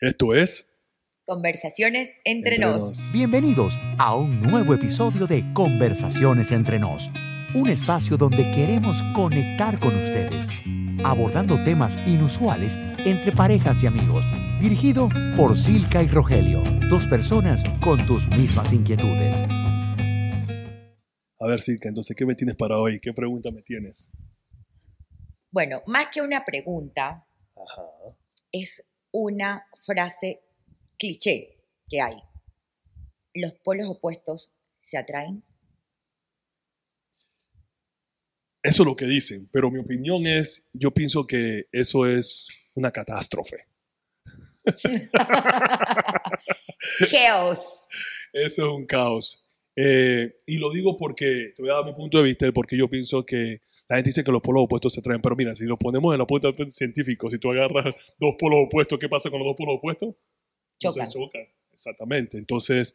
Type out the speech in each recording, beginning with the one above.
Esto es Conversaciones entre, Entre nos. Nos. Bienvenidos a un nuevo episodio de Conversaciones entre nos, un espacio donde queremos conectar con ustedes, abordando temas inusuales entre parejas y amigos, dirigido por Silka y Rogelio, dos personas con tus mismas inquietudes. A ver, Silka, entonces, ¿qué me tienes para hoy? ¿Qué pregunta me tienes? Bueno, más que una pregunta, Ajá. es una frase cliché que hay. Los polos opuestos se atraen. Eso es lo que dicen, pero mi opinión es, yo pienso que eso es una catástrofe. Chaos. Eso es un caos. Eh, y lo digo porque, te voy a dar mi punto de vista, porque yo pienso que la gente dice que los polos opuestos se atraen, pero mira, si lo ponemos en la punta científico, si tú agarras dos polos opuestos, ¿qué pasa con los dos polos opuestos? No se Chocan. chocan. Exactamente. Entonces,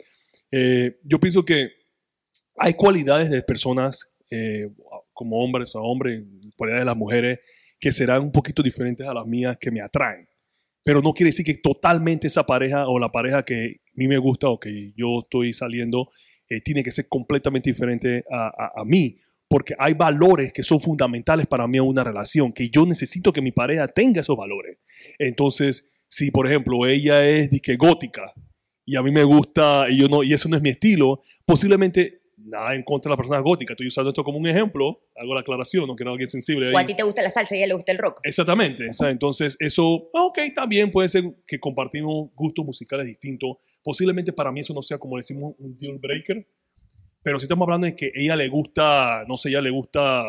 eh, yo pienso que hay cualidades de personas, eh, como hombres a hombres, cualidades de las mujeres, que serán un poquito diferentes a las mías que me atraen. Pero no quiere decir que totalmente esa pareja o la pareja que a mí me gusta o que yo estoy saliendo eh, tiene que ser completamente diferente a, a- a mí. Porque hay valores que son fundamentales para mí en una relación, que yo necesito que mi pareja tenga esos valores. Entonces, si por ejemplo ella es disque gótica y a mí me gusta y yo no y eso no es mi estilo, posiblemente nada en contra de la persona gótica. Estoy usando esto como un ejemplo, hago la aclaración, no quiero alguien sensible. ahí. O a ti te gusta la salsa y a ella le gusta el rock. Exactamente. entonces, eso, ah, ok, también puede ser que compartimos gustos musicales distintos. Posiblemente para mí eso no sea, como decimos, un deal breaker. Pero si estamos hablando de que ella le gusta, no sé, ella le gusta,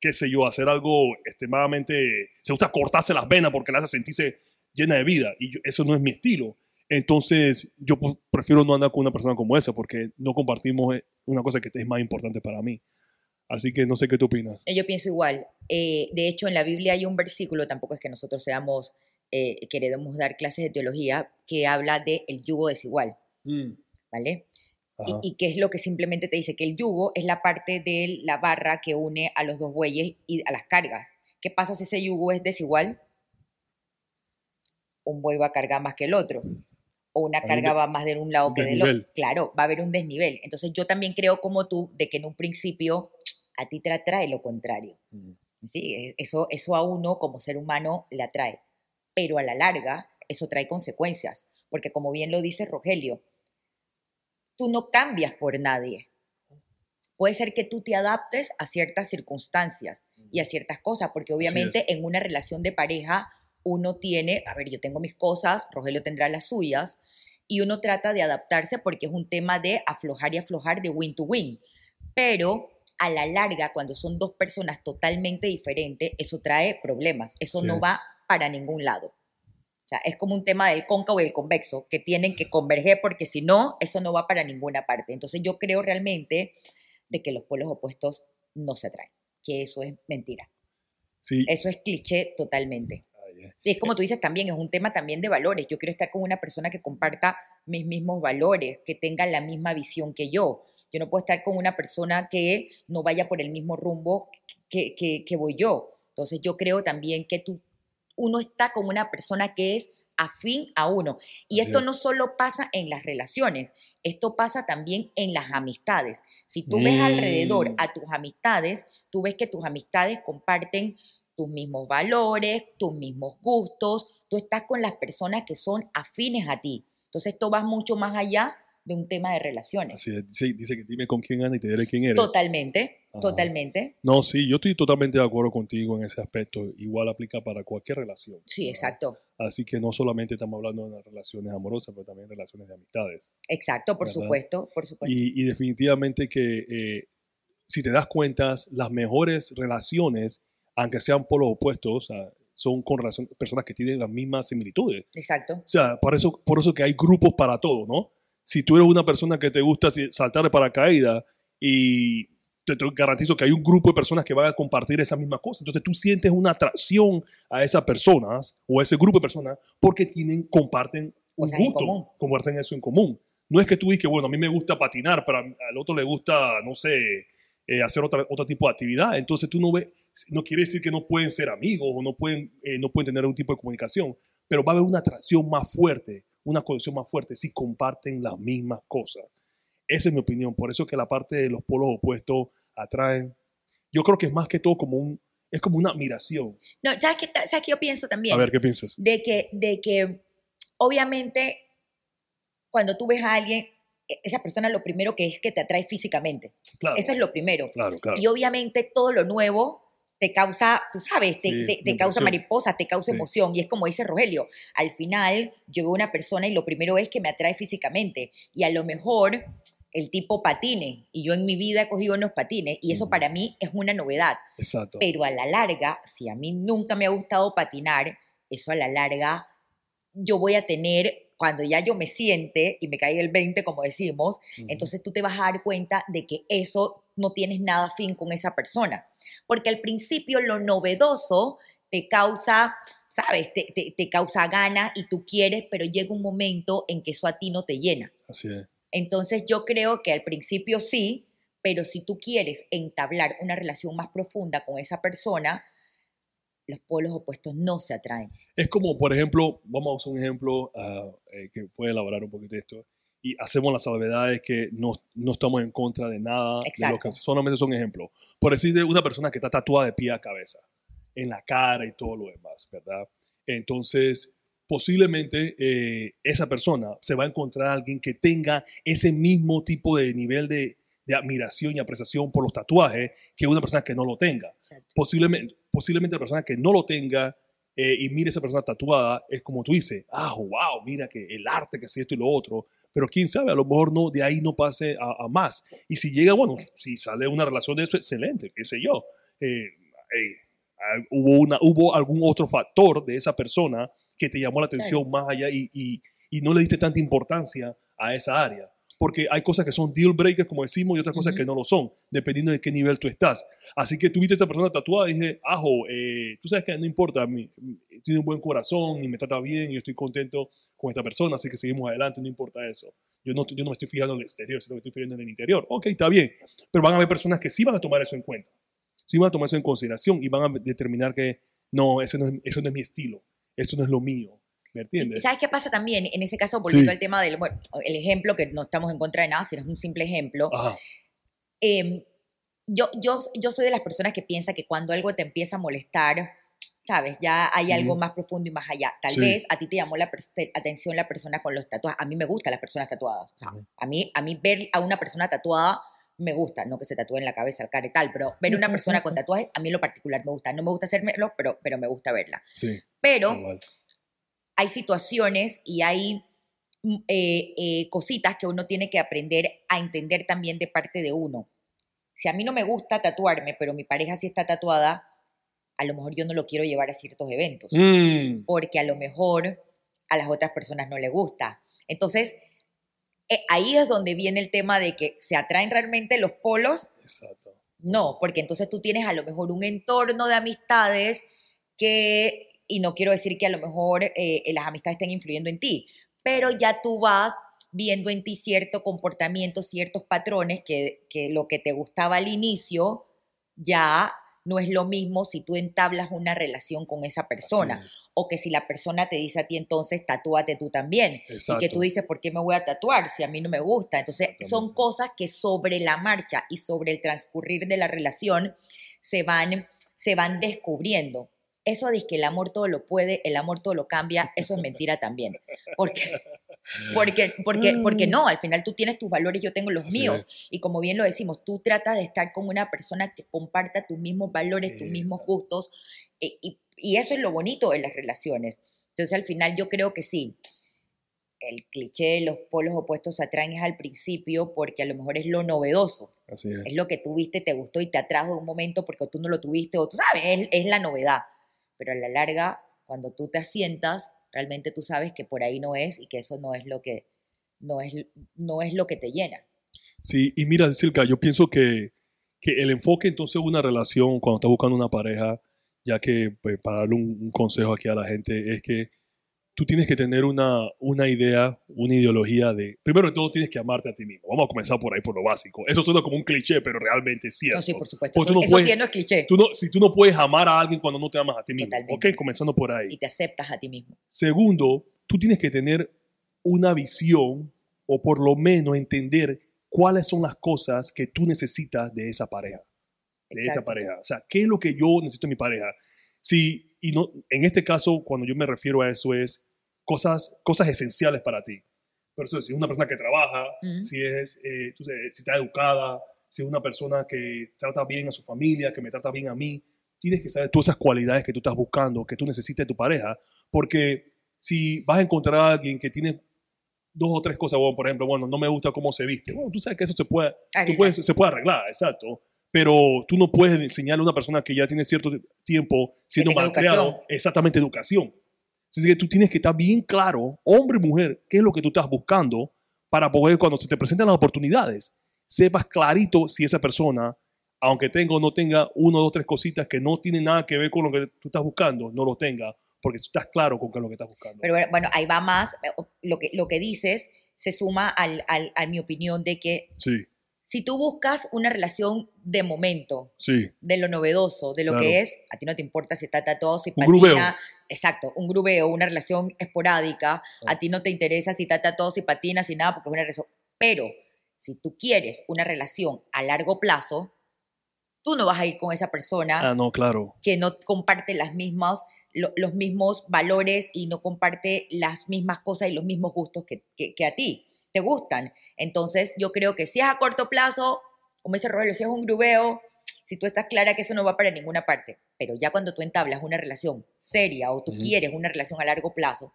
qué sé yo, hacer algo extremadamente, se gusta cortarse las venas porque la hace sentirse llena de vida. Y yo- eso no es mi estilo. Entonces, yo pues, prefiero no andar con una persona como esa porque no compartimos eh, una cosa que es más importante para mí. Así que no sé qué tú opinas. Eh, Yo pienso igual. Eh, de hecho, en la Biblia hay un versículo, tampoco es que nosotros seamos, eh, queremos dar clases de teología, que habla de el yugo desigual, ¿vale? Y, y que es lo que simplemente te dice que el yugo es la parte de la barra que une a los dos bueyes y a las cargas. ¿Qué pasa si ese yugo es desigual? Un buey va a cargar más que el otro. O una carga va más de un lado que del otro. Claro, va a haber un desnivel. Entonces yo también creo como tú de que en un principio a ti te atrae lo contrario. Mm. Sí, e- eso, eso a uno como ser humano le atrae. Pero a la larga, eso trae consecuencias. Porque como bien lo dice Rogelio, tú no cambias por nadie. Puede ser que tú te adaptes a ciertas circunstancias y a ciertas cosas, porque obviamente en una relación de pareja uno tiene, a ver, yo tengo mis cosas, Rogelio tendrá las suyas, y uno trata de adaptarse porque es un tema de aflojar y aflojar de win to win. Pero a la larga, cuando son dos personas totalmente diferentes, eso trae problemas. Eso Sí. no va para ningún lado. O sea, es como un tema del cóncavo y el convexo, que tienen que converger porque si no, eso no va para ninguna parte. Entonces yo creo realmente de que los polos opuestos no se atraen, que eso es mentira. Sí. Eso es cliché totalmente. Ay, eh. Y es como tú dices también, es un tema también de valores. Yo quiero estar con una persona que comparta mis mismos valores, que tenga la misma visión que yo. Yo no puedo estar con una persona que no vaya por el mismo rumbo que, que, que voy yo. Entonces yo creo también que tú, uno está con una persona que es afín a uno. Y esto es. no solo pasa en las relaciones, esto pasa también en las amistades. Si tú ves Mm. alrededor a tus amistades, tú ves que tus amistades comparten tus mismos valores, tus mismos gustos, tú estás con las personas que son afines a ti. Entonces esto va mucho más allá de un tema de relaciones. Así es. Dice, dice que dime con quién anda y te diré quién eres. Totalmente, Ajá. totalmente. No, sí, yo estoy totalmente de acuerdo contigo en ese aspecto. Igual aplica para cualquier relación. Sí, ¿verdad? exacto. Así que no solamente estamos hablando de las relaciones amorosas, pero también relaciones de amistades. Exacto, por ¿Verdad? supuesto, por supuesto. Y, y definitivamente que eh, si te das cuenta, las mejores relaciones, aunque sean polos opuestos, o sea, son con relación- personas que tienen las mismas similitudes. Exacto. O sea, por eso, por eso que hay grupos para todo, ¿no? Si tú eres una persona que te gusta saltar de paracaídas y te, te garantizo que hay un grupo de personas que van a compartir esa misma cosa, entonces tú sientes una atracción a esas personas o a ese grupo de personas porque tienen, comparten un Cosas en gusto, comparten eso en común. No es que tú digas que, bueno, a mí me gusta patinar, pero al otro le gusta, no sé, eh, hacer otra, otro tipo de actividad. Entonces tú no ves, no quiere decir que no pueden ser amigos o no pueden, eh, no pueden tener un tipo de comunicación, pero va a haber una atracción más fuerte, una conexión más fuerte si comparten las mismas cosas. Esa es mi opinión. Por eso que la parte de los polos opuestos atraen. Yo creo que es más que todo como un, es como una admiración. No, ¿sabes qué, ¿sabes qué yo pienso también? A ver, ¿qué piensas? De que, de que, obviamente, cuando tú ves a alguien, e- esa persona lo primero que es que te atrae físicamente. Claro, Eso es lo primero. claro, claro. Y obviamente todo lo nuevo te causa, tú sabes, te, Sí, te- te causa mariposas, te causa Sí. emoción. Y es como dice Rogelio, al final yo veo una persona y lo primero es que me atrae físicamente. Y a lo mejor el tipo patine. Y yo en mi vida he cogido unos patines. Y eso para mí es una novedad. Exacto. Pero a la larga, si a mí nunca me ha gustado patinar, eso a la larga yo voy a tener, cuando ya yo me siente y me caiga el 20, como decimos, entonces tú te vas a dar cuenta de que eso no tienes nada fin con esa persona. Porque al principio lo novedoso te causa, ¿sabes? Te, te- te causa ganas y tú quieres, pero llega un momento en que eso a ti no te llena. Así es. Entonces yo creo que al principio sí, pero si tú quieres entablar una relación más profunda con esa persona, los polos opuestos no se atraen. Es como, por ejemplo, vamos a usar un ejemplo ah, eh, que puede elaborar un poquito esto. Y hacemos las salvedades que no, no estamos en contra de nada, de lo Exacto. que solamente son ejemplos. Por decir de una persona que está tatuada de pie a cabeza, en la cara y todo lo demás, ¿verdad? Entonces, posiblemente eh, esa persona se va a encontrar a alguien que tenga ese mismo tipo de nivel de, de admiración y apreciación por los tatuajes que una persona que no lo tenga posiblemente, posiblemente la persona que no lo tenga eh, y mire esa persona tatuada, es como tú dices, ah, wow, mira que el arte, que si esto y lo otro, pero quién sabe, a lo mejor no, de ahí no pase a, a más. Y si llega, bueno, si sale una relación de eso, excelente, qué sé yo. Eh, eh, hubo, una, hubo algún otro factor de esa persona que te llamó la atención más allá y, y, y no le diste tanta importancia a esa área. Porque hay cosas que son deal breakers, como decimos, y otras cosas que no lo son, dependiendo de qué nivel tú estás. Así que tuviste a esa persona tatuada y dije, ajo, eh, tú sabes que no importa, mi- tiene un buen corazón y me trata bien y yo estoy contento con esta persona, así que seguimos adelante, no importa eso. Yo no, yo no me estoy fijando en el exterior, sino que estoy fijando en el interior. Ok, está bien, pero van a haber personas que sí van a tomar eso en cuenta, sí van a tomar eso en consideración y van a determinar que no, eso no es, eso no es mi estilo, eso no es lo mío. ¿Me ¿Y entiendes? ¿Sabes qué pasa también? En ese caso, volviendo Sí. al tema del, bueno, el ejemplo, que no estamos en contra de nada, sino es un simple ejemplo. Ajá, eh, yo, yo, yo soy de las personas que piensa que cuando algo te empieza a molestar, sabes, ya hay algo más profundo y más allá. Tal Sí. vez a ti te llamó la atención la persona con los tatuajes. A mí me gustan las personas tatuadas. O sea, a, mí, a mí ver a una persona tatuada me gusta, no que se tatúe en la cabeza, el cara y tal, pero ver una persona con tatuajes a mí en lo particular me gusta. No me gusta hacérmelo, pero, pero me gusta verla. sí, Pero igual. hay situaciones y hay mm, eh, eh, cositas que uno tiene que aprender a entender también de parte de uno. Si a mí no me gusta tatuarme, pero mi pareja sí está tatuada, a lo mejor yo no lo quiero llevar a ciertos eventos, Mm, porque a lo mejor a las otras personas no les gusta. Entonces, ahí es donde viene el tema de que se atraen realmente los polos exacto. no, porque entonces tú tienes a lo mejor un entorno de amistades que, y no quiero decir que a lo mejor eh, las amistades estén influyendo en ti, pero ya tú vas viendo en ti cierto comportamiento, ciertos patrones que, que lo que te gustaba al inicio ya no es lo mismo si tú entablas una relación con esa persona o que si la persona te dice a ti entonces tatúate tú también y que tú dices, ¿por qué me voy a tatuar si a mí no me gusta? Entonces, son cosas que sobre la marcha y sobre el transcurrir de la relación se van, se van descubriendo. Eso de que el amor todo lo puede, el amor todo lo cambia, eso es mentira también. Porque, porque, porque, porque no, al final tú tienes tus valores, yo tengo los Así míos. Y como bien lo decimos, tú tratas de estar con una persona que comparta tus mismos valores, tus mismos gustos. y, y eso es lo bonito de las relaciones. Entonces, al final yo creo que sí, el cliché, los polos opuestos se atraen es al principio porque a lo mejor es lo novedoso, Así es. es lo que tuviste, te gustó y te atrajo en un momento porque tú no lo tuviste o tú sabes, es, es la novedad. Pero a la larga, cuando tú te asientas, realmente tú sabes que por ahí no es y que eso no es lo que, no es, no es lo que te llena. Sí, y mira, Silka, yo pienso que, que el enfoque entonces de una relación, cuando estás buscando una pareja, ya que pues, para darle un, un consejo aquí a la gente, es que tú tienes que tener una, una idea, una ideología de, primero de todo tienes que amarte a ti mismo. Vamos a comenzar por ahí, por lo básico. Eso suena como un cliché, pero realmente es cierto. No, sí, por supuesto. Porque Eso, no eso puedes- sí no es cliché. Tú no, si tú no puedes amar a alguien cuando no te amas a ti mismo. Totalmente. Ok, comenzando por ahí. Y te aceptas a ti mismo. Segundo, tú tienes que tener una visión o por lo menos entender cuáles son las cosas que tú necesitas de esa pareja. De esta Exacto. pareja. O sea, ¿qué es lo que yo necesito en mi pareja? Si, y no, en este caso, cuando yo me refiero a eso, es cosas, cosas esenciales para ti. Por eso, si es una persona que trabaja, Ujú. si, es, eh, tú sabes, si está educada, si es una persona que trata bien a su familia, que me trata bien a mí, tienes que saber todas esas cualidades que tú estás buscando, que tú necesitas de tu pareja, porque si vas a encontrar a alguien que tiene dos o tres cosas, bueno, por ejemplo, bueno, no me gusta cómo se viste, bueno, tú sabes que eso se puede, tú puedes, se puede arreglar, exacto, pero tú no puedes enseñarle a una persona que ya tiene cierto tiempo siendo tenga malcriado exactamente educación. Así que tú tienes que estar bien claro, hombre y mujer, qué es lo que tú estás buscando para poder, cuando se te presenten las oportunidades, sepas clarito si esa persona, aunque tenga o no tenga uno, dos, tres cositas que no tienen nada que ver con lo que tú estás buscando, no lo tenga, porque tú estás claro con qué es lo que estás buscando. Pero bueno, ahí va más. eh, Lo que, lo que dices se suma al, al- a mi opinión de que sí, si tú buscas una relación de momento, sí, de lo novedoso, de lo Claro. que es, a ti no te importa si está tatuado, si Un grubeo. patina. Exacto, un grubeo, una relación esporádica. Ah. A ti no te interesa si está tatuado, si patina, si nada, porque es una relación. Pero si tú quieres una relación a largo plazo, tú no vas a ir con esa persona ah, no, claro, que no comparte las mismas, lo- los mismos valores y no comparte las mismas cosas y los mismos gustos que, que- que a ti te gustan. Entonces, yo creo que si es a corto plazo, como dice Rogelio, si es un grubeo, si tú estás clara que eso no va para ninguna parte, pero ya cuando tú entablas una relación seria o tú quieres una relación a largo plazo,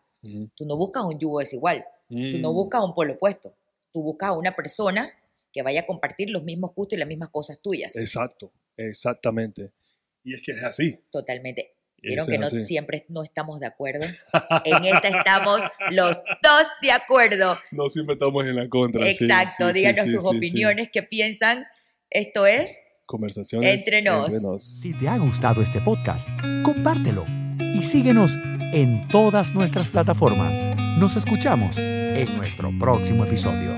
tú no buscas un yugo desigual, tú no Mm. buscas un polo opuesto, tú buscas a una persona que vaya a compartir los mismos gustos y las mismas cosas tuyas. Exacto, exactamente. Y es que es así. Totalmente. Vieron que no así. siempre no estamos de acuerdo. En esta estamos los dos de acuerdo. No siempre estamos en la contra. sí, Exacto. sí, sí, Díganos sí, sus sí, sí. opiniones, qué piensan. Esto es Conversaciones Entre nos. Si te ha gustado este podcast, compártelo y síguenos en todas nuestras plataformas. Nos escuchamos en nuestro próximo episodio.